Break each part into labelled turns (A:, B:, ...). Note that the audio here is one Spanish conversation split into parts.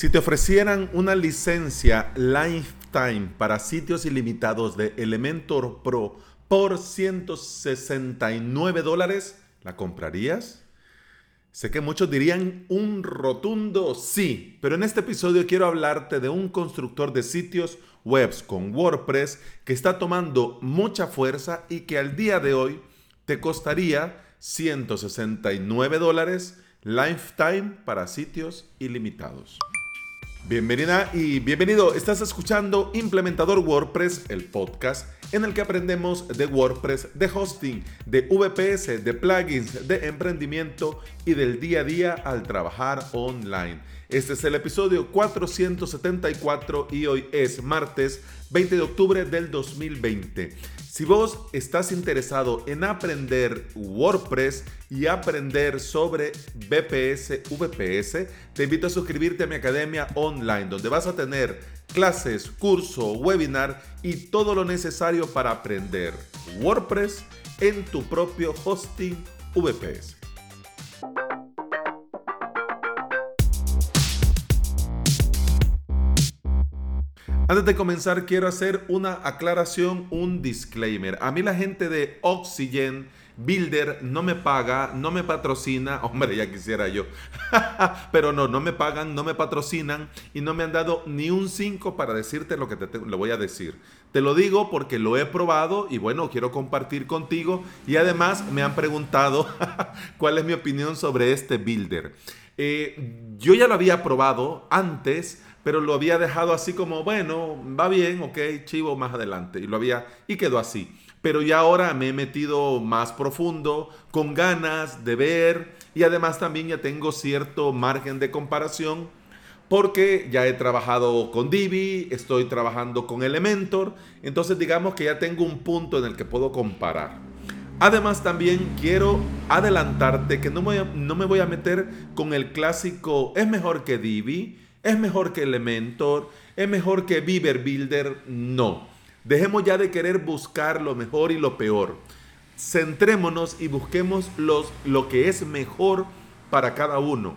A: Si te ofrecieran una licencia lifetime para sitios ilimitados de Elementor Pro por 169 dólares, ¿la comprarías? Sé que muchos dirían un rotundo sí, pero en este episodio quiero hablarte de un constructor de sitios webs con WordPress que está tomando mucha fuerza y que al día de hoy te costaría 169 dólares lifetime para sitios ilimitados. Bienvenida y bienvenido. Estás escuchando Implementador WordPress, el podcast en el que aprendemos de WordPress, de hosting, de VPS, de plugins, de emprendimiento y del día a día al trabajar online. Este es el episodio 474 y hoy es martes 20 de octubre del 2020. Si vos estás interesado en aprender WordPress y aprender sobre BPS, VPS, te invito a suscribirte a mi academia online, donde vas a tener clases, curso, webinar y todo lo necesario para aprender WordPress en tu propio hosting VPS. Antes de comenzar, quiero hacer una aclaración, un disclaimer. A mí la gente de Oxygen Builder no me paga, no me patrocina, hombre, ya quisiera yo. Pero no, no me pagan, no me patrocinan y no me han dado ni un 5 para decirte lo que te, lo voy a decir. Te lo digo porque lo he probado y bueno, quiero compartir contigo y además me han preguntado cuál es mi opinión sobre este builder. Eh, yo ya lo había probado antes pero lo había dejado así como, bueno, va bien, ok, chivo más adelante. Y lo había, y quedó así. Pero ya ahora me he metido más profundo, con ganas de ver, y además también ya tengo cierto margen de comparación, porque ya he trabajado con Divi, estoy trabajando con Elementor, entonces digamos que ya tengo un punto en el que puedo comparar. Además también quiero adelantarte que no me, no me voy a meter con el clásico, es mejor que Divi, ¿Es mejor que Elementor? ¿Es mejor que Beaver Builder? No. Dejemos ya de querer buscar lo mejor y lo peor. Centrémonos y busquemos los, lo que es mejor para cada uno.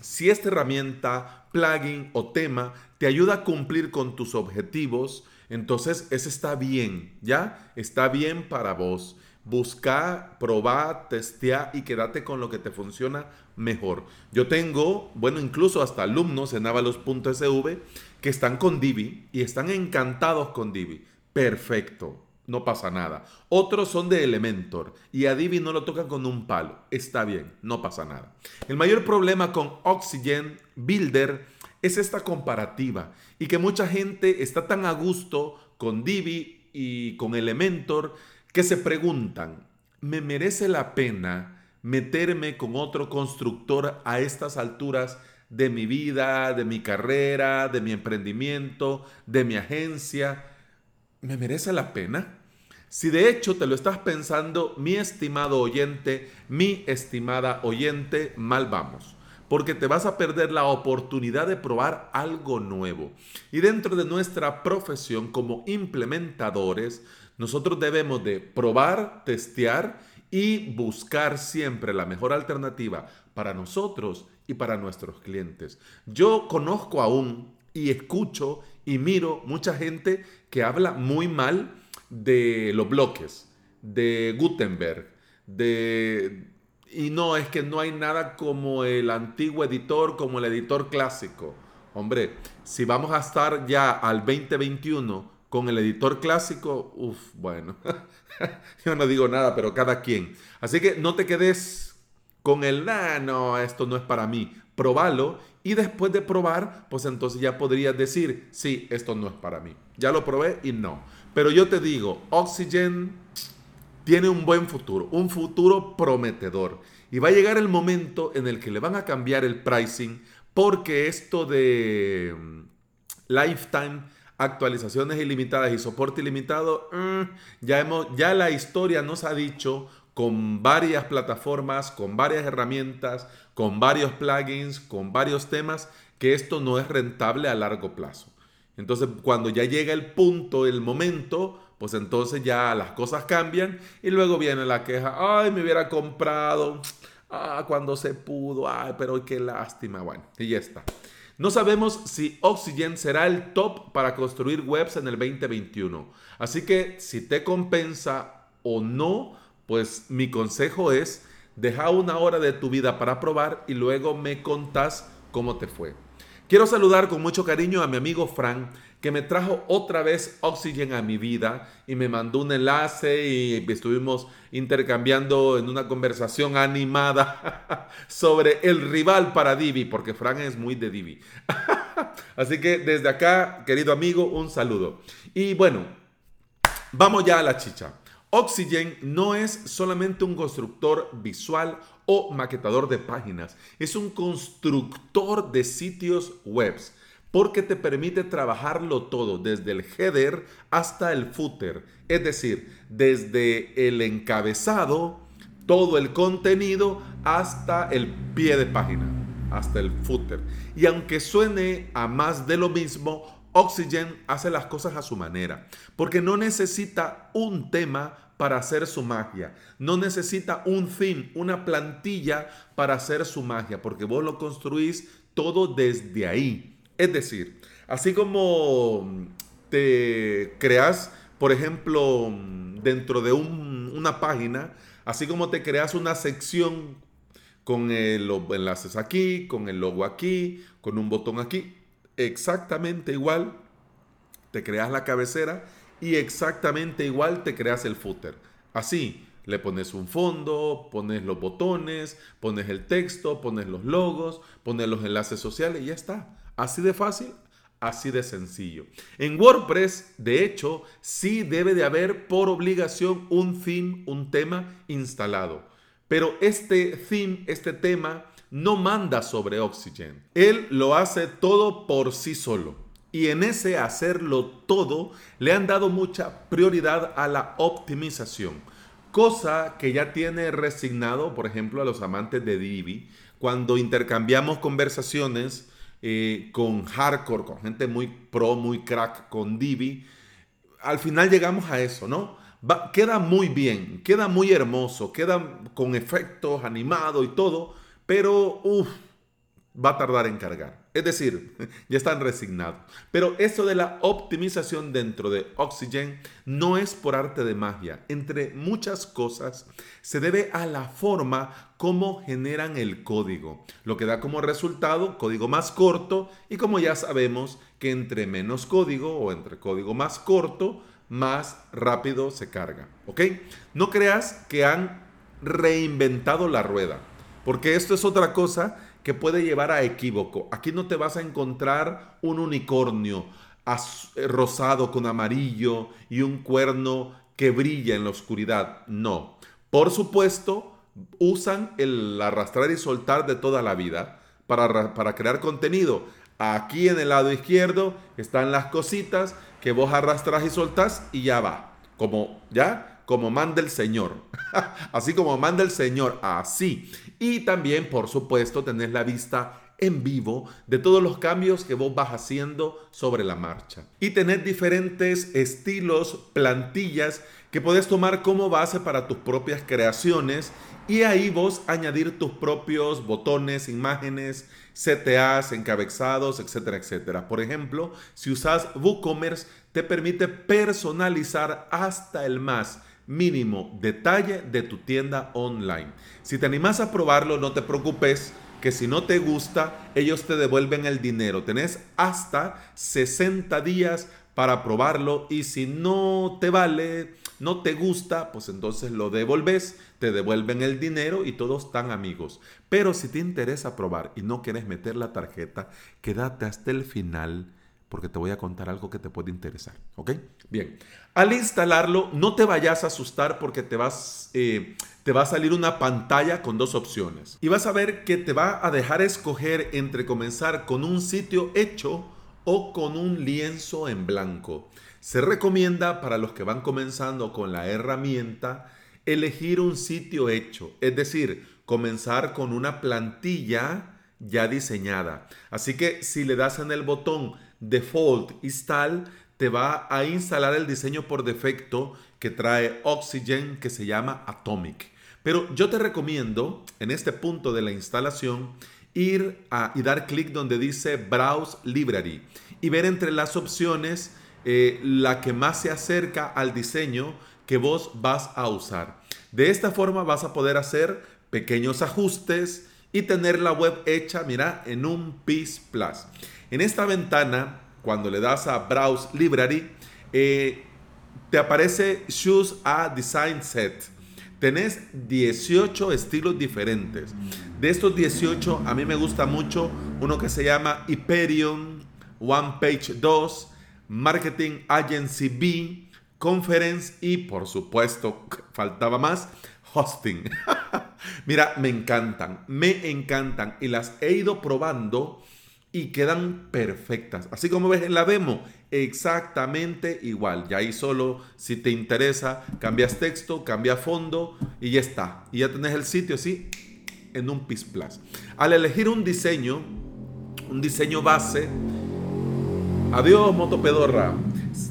A: Si esta herramienta, plugin o tema te ayuda a cumplir con tus objetivos, entonces ese está bien, ¿ya? Está bien para vos. Busca, probá, testea y quédate con lo que te funciona mejor. Yo tengo, bueno, incluso hasta alumnos en avalos.sv que están con Divi y están encantados con Divi. Perfecto, no pasa nada. Otros son de Elementor y a Divi no lo tocan con un palo. Está bien, no pasa nada. El mayor problema con Oxygen Builder es esta comparativa y que mucha gente está tan a gusto con Divi y con Elementor que se preguntan, ¿me merece la pena meterme con otro constructor a estas alturas de mi vida, de mi carrera, de mi emprendimiento, de mi agencia? ¿Me merece la pena? Si de hecho te lo estás pensando, mi estimado oyente, mi estimada oyente, mal vamos porque te vas a perder la oportunidad de probar algo nuevo. Y dentro de nuestra profesión como implementadores, nosotros debemos de probar, testear y buscar siempre la mejor alternativa para nosotros y para nuestros clientes. Yo conozco aún y escucho y miro mucha gente que habla muy mal de los bloques, de Gutenberg, de... Y no, es que no hay nada como el antiguo editor, como el editor clásico. Hombre, si vamos a estar ya al 2021 con el editor clásico, uff, bueno, yo no digo nada, pero cada quien. Así que no te quedes con el, ah, no, esto no es para mí. Probalo y después de probar, pues entonces ya podrías decir, sí, esto no es para mí. Ya lo probé y no. Pero yo te digo, Oxygen tiene un buen futuro, un futuro prometedor. Y va a llegar el momento en el que le van a cambiar el pricing porque esto de mm, lifetime actualizaciones ilimitadas y soporte ilimitado, mm, ya, hemos, ya la historia nos ha dicho con varias plataformas, con varias herramientas, con varios plugins, con varios temas, que esto no es rentable a largo plazo. Entonces, cuando ya llega el punto, el momento, pues entonces ya las cosas cambian y luego viene la queja, ay, me hubiera comprado, ah, cuando se pudo, ay, pero qué lástima, bueno, y ya está. No sabemos si Oxygen será el top para construir webs en el 2021. Así que si te compensa o no, pues mi consejo es deja una hora de tu vida para probar y luego me contás cómo te fue. Quiero saludar con mucho cariño a mi amigo Frank, que me trajo otra vez Oxygen a mi vida y me mandó un enlace y estuvimos intercambiando en una conversación animada sobre el rival para Divi, porque Frank es muy de Divi. Así que desde acá, querido amigo, un saludo. Y bueno, vamos ya a la chicha. Oxygen no es solamente un constructor visual o maquetador de páginas, es un constructor de sitios web porque te permite trabajarlo todo, desde el header hasta el footer, es decir, desde el encabezado, todo el contenido hasta el pie de página, hasta el footer. Y aunque suene a más de lo mismo, Oxygen hace las cosas a su manera, porque no necesita un tema para hacer su magia. No necesita un fin, una plantilla para hacer su magia, porque vos lo construís todo desde ahí. Es decir, así como te creas, por ejemplo, dentro de una página, así como te creas una sección con los enlaces aquí, con el logo aquí, con un botón aquí, exactamente igual, te creas la cabecera y exactamente igual te creas el footer. Así, le pones un fondo, pones los botones, pones el texto, pones los logos, pones los enlaces sociales y ya está. Así de fácil, así de sencillo. En WordPress, de hecho, sí debe de haber por obligación un theme, un tema instalado. Pero este theme, este tema, no manda sobre Oxygen. Él lo hace todo por sí solo. Y en ese hacerlo todo le han dado mucha prioridad a la optimización. Cosa que ya tiene resignado, por ejemplo, a los amantes de Divi. Cuando intercambiamos conversaciones eh, con hardcore, con gente muy pro, muy crack con Divi, al final llegamos a eso, ¿no? queda muy bien, queda muy hermoso, queda con efectos animados y todo, pero uff, va a tardar en cargar. Es decir, ya están resignados. Pero eso de la optimización dentro de Oxygen no es por arte de magia. Entre muchas cosas, se debe a la forma como generan el código, lo que da como resultado código más corto y como ya sabemos que entre menos código o entre código más corto, más rápido se carga. ¿Ok? No creas que han reinventado la rueda, porque esto es otra cosa que puede llevar a equívoco. Aquí no te vas a encontrar un unicornio eh, rosado con amarillo y un cuerno que brilla en la oscuridad. No. Por supuesto, usan el arrastrar y soltar de toda la vida para, para crear contenido. Aquí en el lado izquierdo están las cositas que vos arrastras y soltás y ya va. Como, ¿ya? Como manda el Señor. así como manda el Señor, así. Y también, por supuesto, tener la vista en vivo de todos los cambios que vos vas haciendo sobre la marcha. Y tener diferentes estilos, plantillas que puedes tomar como base para tus propias creaciones y ahí vos añadir tus propios botones, imágenes, CTAs, encabezados, etcétera, etcétera. Por ejemplo, si usas WooCommerce, te permite personalizar hasta el más mínimo detalle de tu tienda online. Si te animas a probarlo, no te preocupes que si no te gusta, ellos te devuelven el dinero. Tenés hasta 60 días para probarlo y si no te vale, no te gusta, pues entonces lo devolves, te devuelven el dinero y todos están amigos. Pero si te interesa probar y no quieres meter la tarjeta, quédate hasta el final porque te voy a contar algo que te puede interesar. ¿Ok? Bien. Al instalarlo, no te vayas a asustar porque te vas, eh, va a salir una pantalla con dos opciones. Y vas a ver que te va a dejar escoger entre comenzar con un sitio hecho o con un lienzo en blanco. Se recomienda para los que van comenzando con la herramienta elegir un sitio hecho, es decir, comenzar con una plantilla ya diseñada. Así que si le das en el botón default install te va a instalar el diseño por defecto que trae Oxygen que se llama Atomic. Pero yo te recomiendo en este punto de la instalación ir a, y dar clic donde dice Browse Library y ver entre las opciones eh, la que más se acerca al diseño que vos vas a usar. De esta forma vas a poder hacer pequeños ajustes y tener la web hecha, mira, en un PIS Plus. En esta ventana, cuando le das a Browse Library, eh, te aparece Choose a Design Set. Tenés 18 estilos diferentes. De estos 18, a mí me gusta mucho uno que se llama Hyperion, One Page 2, Marketing Agency B, Conference y por supuesto, faltaba más, Hosting. Mira, me encantan, me encantan y las he ido probando y quedan perfectas. Así como ves en la demo, exactamente igual. Y ahí solo, si te interesa, cambias texto, cambia fondo y ya está. Y ya tenés el sitio así en un PIS Plus. Al elegir un diseño, un diseño base, Adiós, Motopedorra.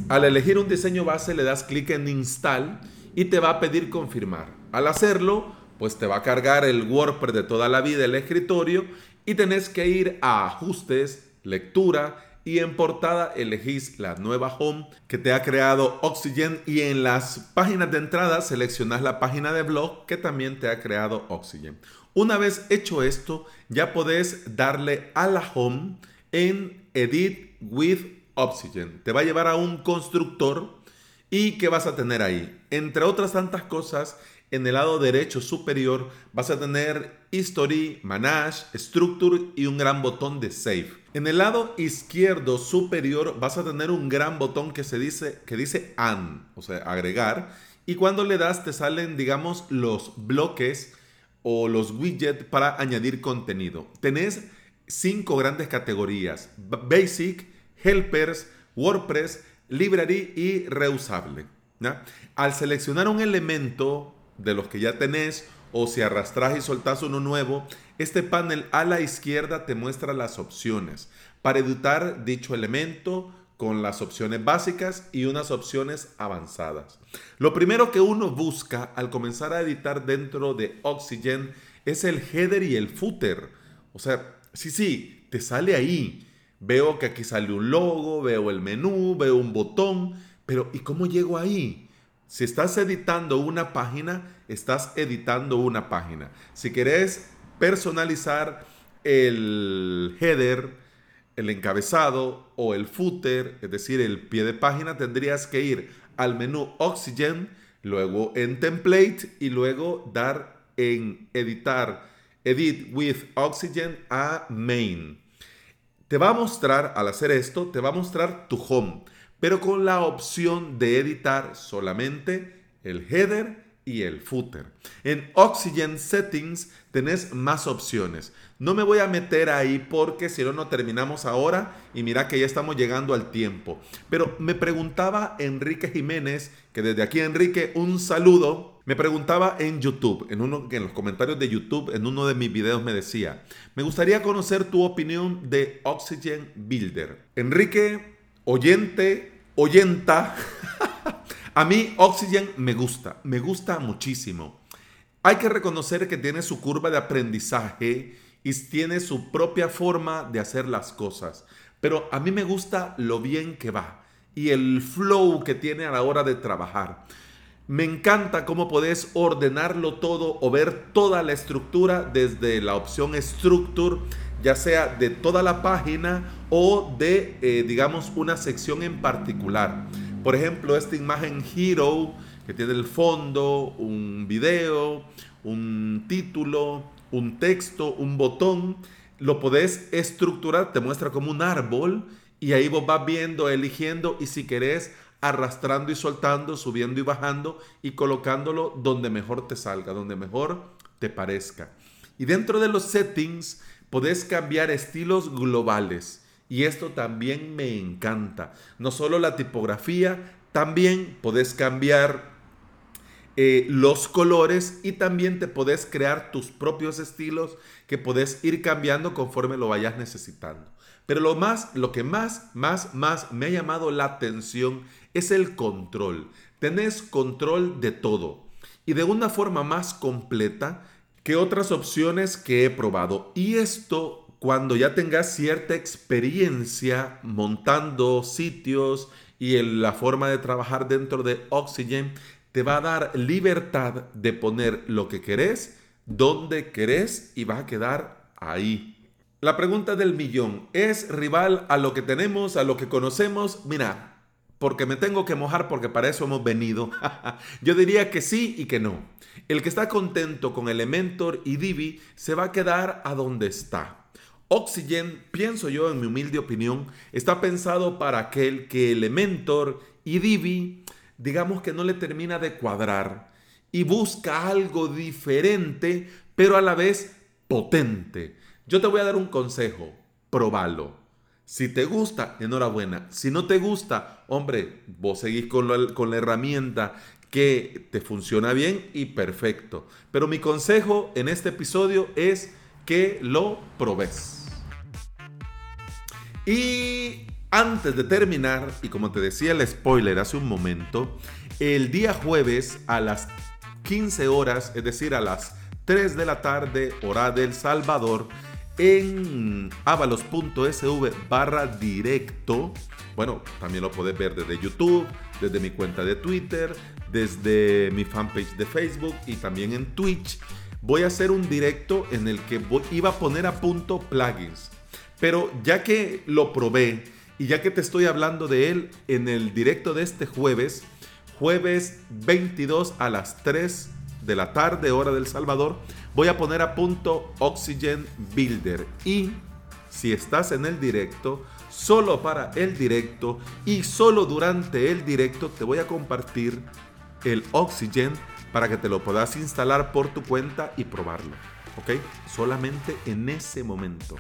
A: Al elegir un diseño base le das clic en Install y te va a pedir confirmar. Al hacerlo, pues te va a cargar el WordPress de toda la vida, el escritorio, y tenés que ir a Ajustes, Lectura, y en portada elegís la nueva home que te ha creado Oxygen y en las páginas de entrada seleccionas la página de blog que también te ha creado Oxygen. Una vez hecho esto, ya podés darle a la home en Edit with Oxygen. Te va a llevar a un constructor y ¿qué vas a tener ahí? Entre otras tantas cosas, en el lado derecho superior vas a tener History, Manage, Structure y un gran botón de Save. En el lado izquierdo superior vas a tener un gran botón que, se dice, que dice Add, o sea, agregar. Y cuando le das te salen, digamos, los bloques o los widgets para añadir contenido. Tenés cinco grandes categorías. Basic, Helpers, WordPress, Library y Reusable. Al seleccionar un elemento de los que ya tenés o si arrastras y soltás uno nuevo, este panel a la izquierda te muestra las opciones para editar dicho elemento con las opciones básicas y unas opciones avanzadas. Lo primero que uno busca al comenzar a editar dentro de Oxygen es el header y el footer. O sea, sí, sí, te sale ahí. Veo que aquí sale un logo, veo el menú, veo un botón, pero ¿y cómo llego ahí? Si estás editando una página, estás editando una página. Si querés personalizar el header, el encabezado o el footer, es decir, el pie de página, tendrías que ir al menú Oxygen, luego en Template y luego dar en editar, Edit with Oxygen a Main. Te va a mostrar, al hacer esto, te va a mostrar tu home pero con la opción de editar solamente el header y el footer. En Oxygen Settings tenés más opciones. No me voy a meter ahí porque si no, no terminamos ahora y mira que ya estamos llegando al tiempo. Pero me preguntaba Enrique Jiménez, que desde aquí Enrique, un saludo. Me preguntaba en YouTube, en, uno, en los comentarios de YouTube, en uno de mis videos me decía, me gustaría conocer tu opinión de Oxygen Builder. Enrique, oyente, oyenta, a mí Oxygen me gusta, me gusta muchísimo. Hay que reconocer que tiene su curva de aprendizaje y tiene su propia forma de hacer las cosas. Pero a mí me gusta lo bien que va y el flow que tiene a la hora de trabajar. Me encanta cómo podés ordenarlo todo o ver toda la estructura desde la opción Structure ya sea de toda la página o de, eh, digamos, una sección en particular. Por ejemplo, esta imagen Hero, que tiene el fondo, un video, un título, un texto, un botón, lo podés estructurar, te muestra como un árbol y ahí vos vas viendo, eligiendo y si querés arrastrando y soltando, subiendo y bajando y colocándolo donde mejor te salga, donde mejor te parezca. Y dentro de los settings Podés cambiar estilos globales y esto también me encanta. No solo la tipografía, también podés cambiar eh, los colores y también te podés crear tus propios estilos que podés ir cambiando conforme lo vayas necesitando. Pero lo más, lo que más, más, más me ha llamado la atención es el control. Tenés control de todo y de una forma más completa que otras opciones que he probado. Y esto, cuando ya tengas cierta experiencia montando sitios y en la forma de trabajar dentro de Oxygen, te va a dar libertad de poner lo que querés, donde querés y va a quedar ahí. La pregunta del millón, ¿es rival a lo que tenemos, a lo que conocemos? Mira, porque me tengo que mojar porque para eso hemos venido. Yo diría que sí y que no. El que está contento con Elementor y Divi se va a quedar a donde está. Oxygen, pienso yo en mi humilde opinión, está pensado para aquel que Elementor y Divi, digamos que no le termina de cuadrar y busca algo diferente, pero a la vez potente. Yo te voy a dar un consejo, probalo. Si te gusta, enhorabuena. Si no te gusta, hombre, vos seguís con la, con la herramienta que te funciona bien y perfecto. Pero mi consejo en este episodio es que lo probes. Y antes de terminar, y como te decía el spoiler hace un momento, el día jueves a las 15 horas, es decir, a las 3 de la tarde, hora del Salvador, en avalos.sv barra directo. Bueno, también lo puedes ver desde YouTube, desde mi cuenta de Twitter, desde mi fanpage de Facebook y también en Twitch. Voy a hacer un directo en el que iba a poner a punto plugins. Pero ya que lo probé y ya que te estoy hablando de él en el directo de este jueves, jueves 22 a las 3 de la tarde, hora del Salvador, voy a poner a punto Oxygen Builder. Y si estás en el directo, solo para el directo y solo durante el directo te voy a compartir el Oxygen para que te lo puedas instalar por tu cuenta y probarlo. ¿Ok? Solamente en ese momento.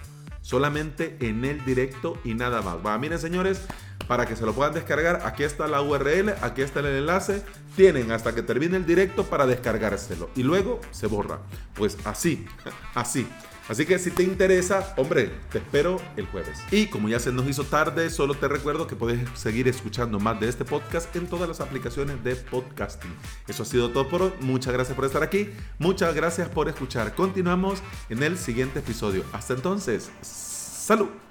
A: Solamente en el directo y nada más. Va, miren señores, para que se lo puedan descargar, aquí está la URL, aquí está el enlace. Tienen hasta que termine el directo para descargárselo. Y luego se borra. Pues así, así. Así que si te interesa, hombre, te espero el jueves. Y como ya se nos hizo tarde, solo te recuerdo que puedes seguir escuchando más de este podcast en todas las aplicaciones de podcasting. Eso ha sido todo por hoy. Muchas gracias por estar aquí. Muchas gracias por escuchar. Continuamos en el siguiente episodio. Hasta entonces, salud.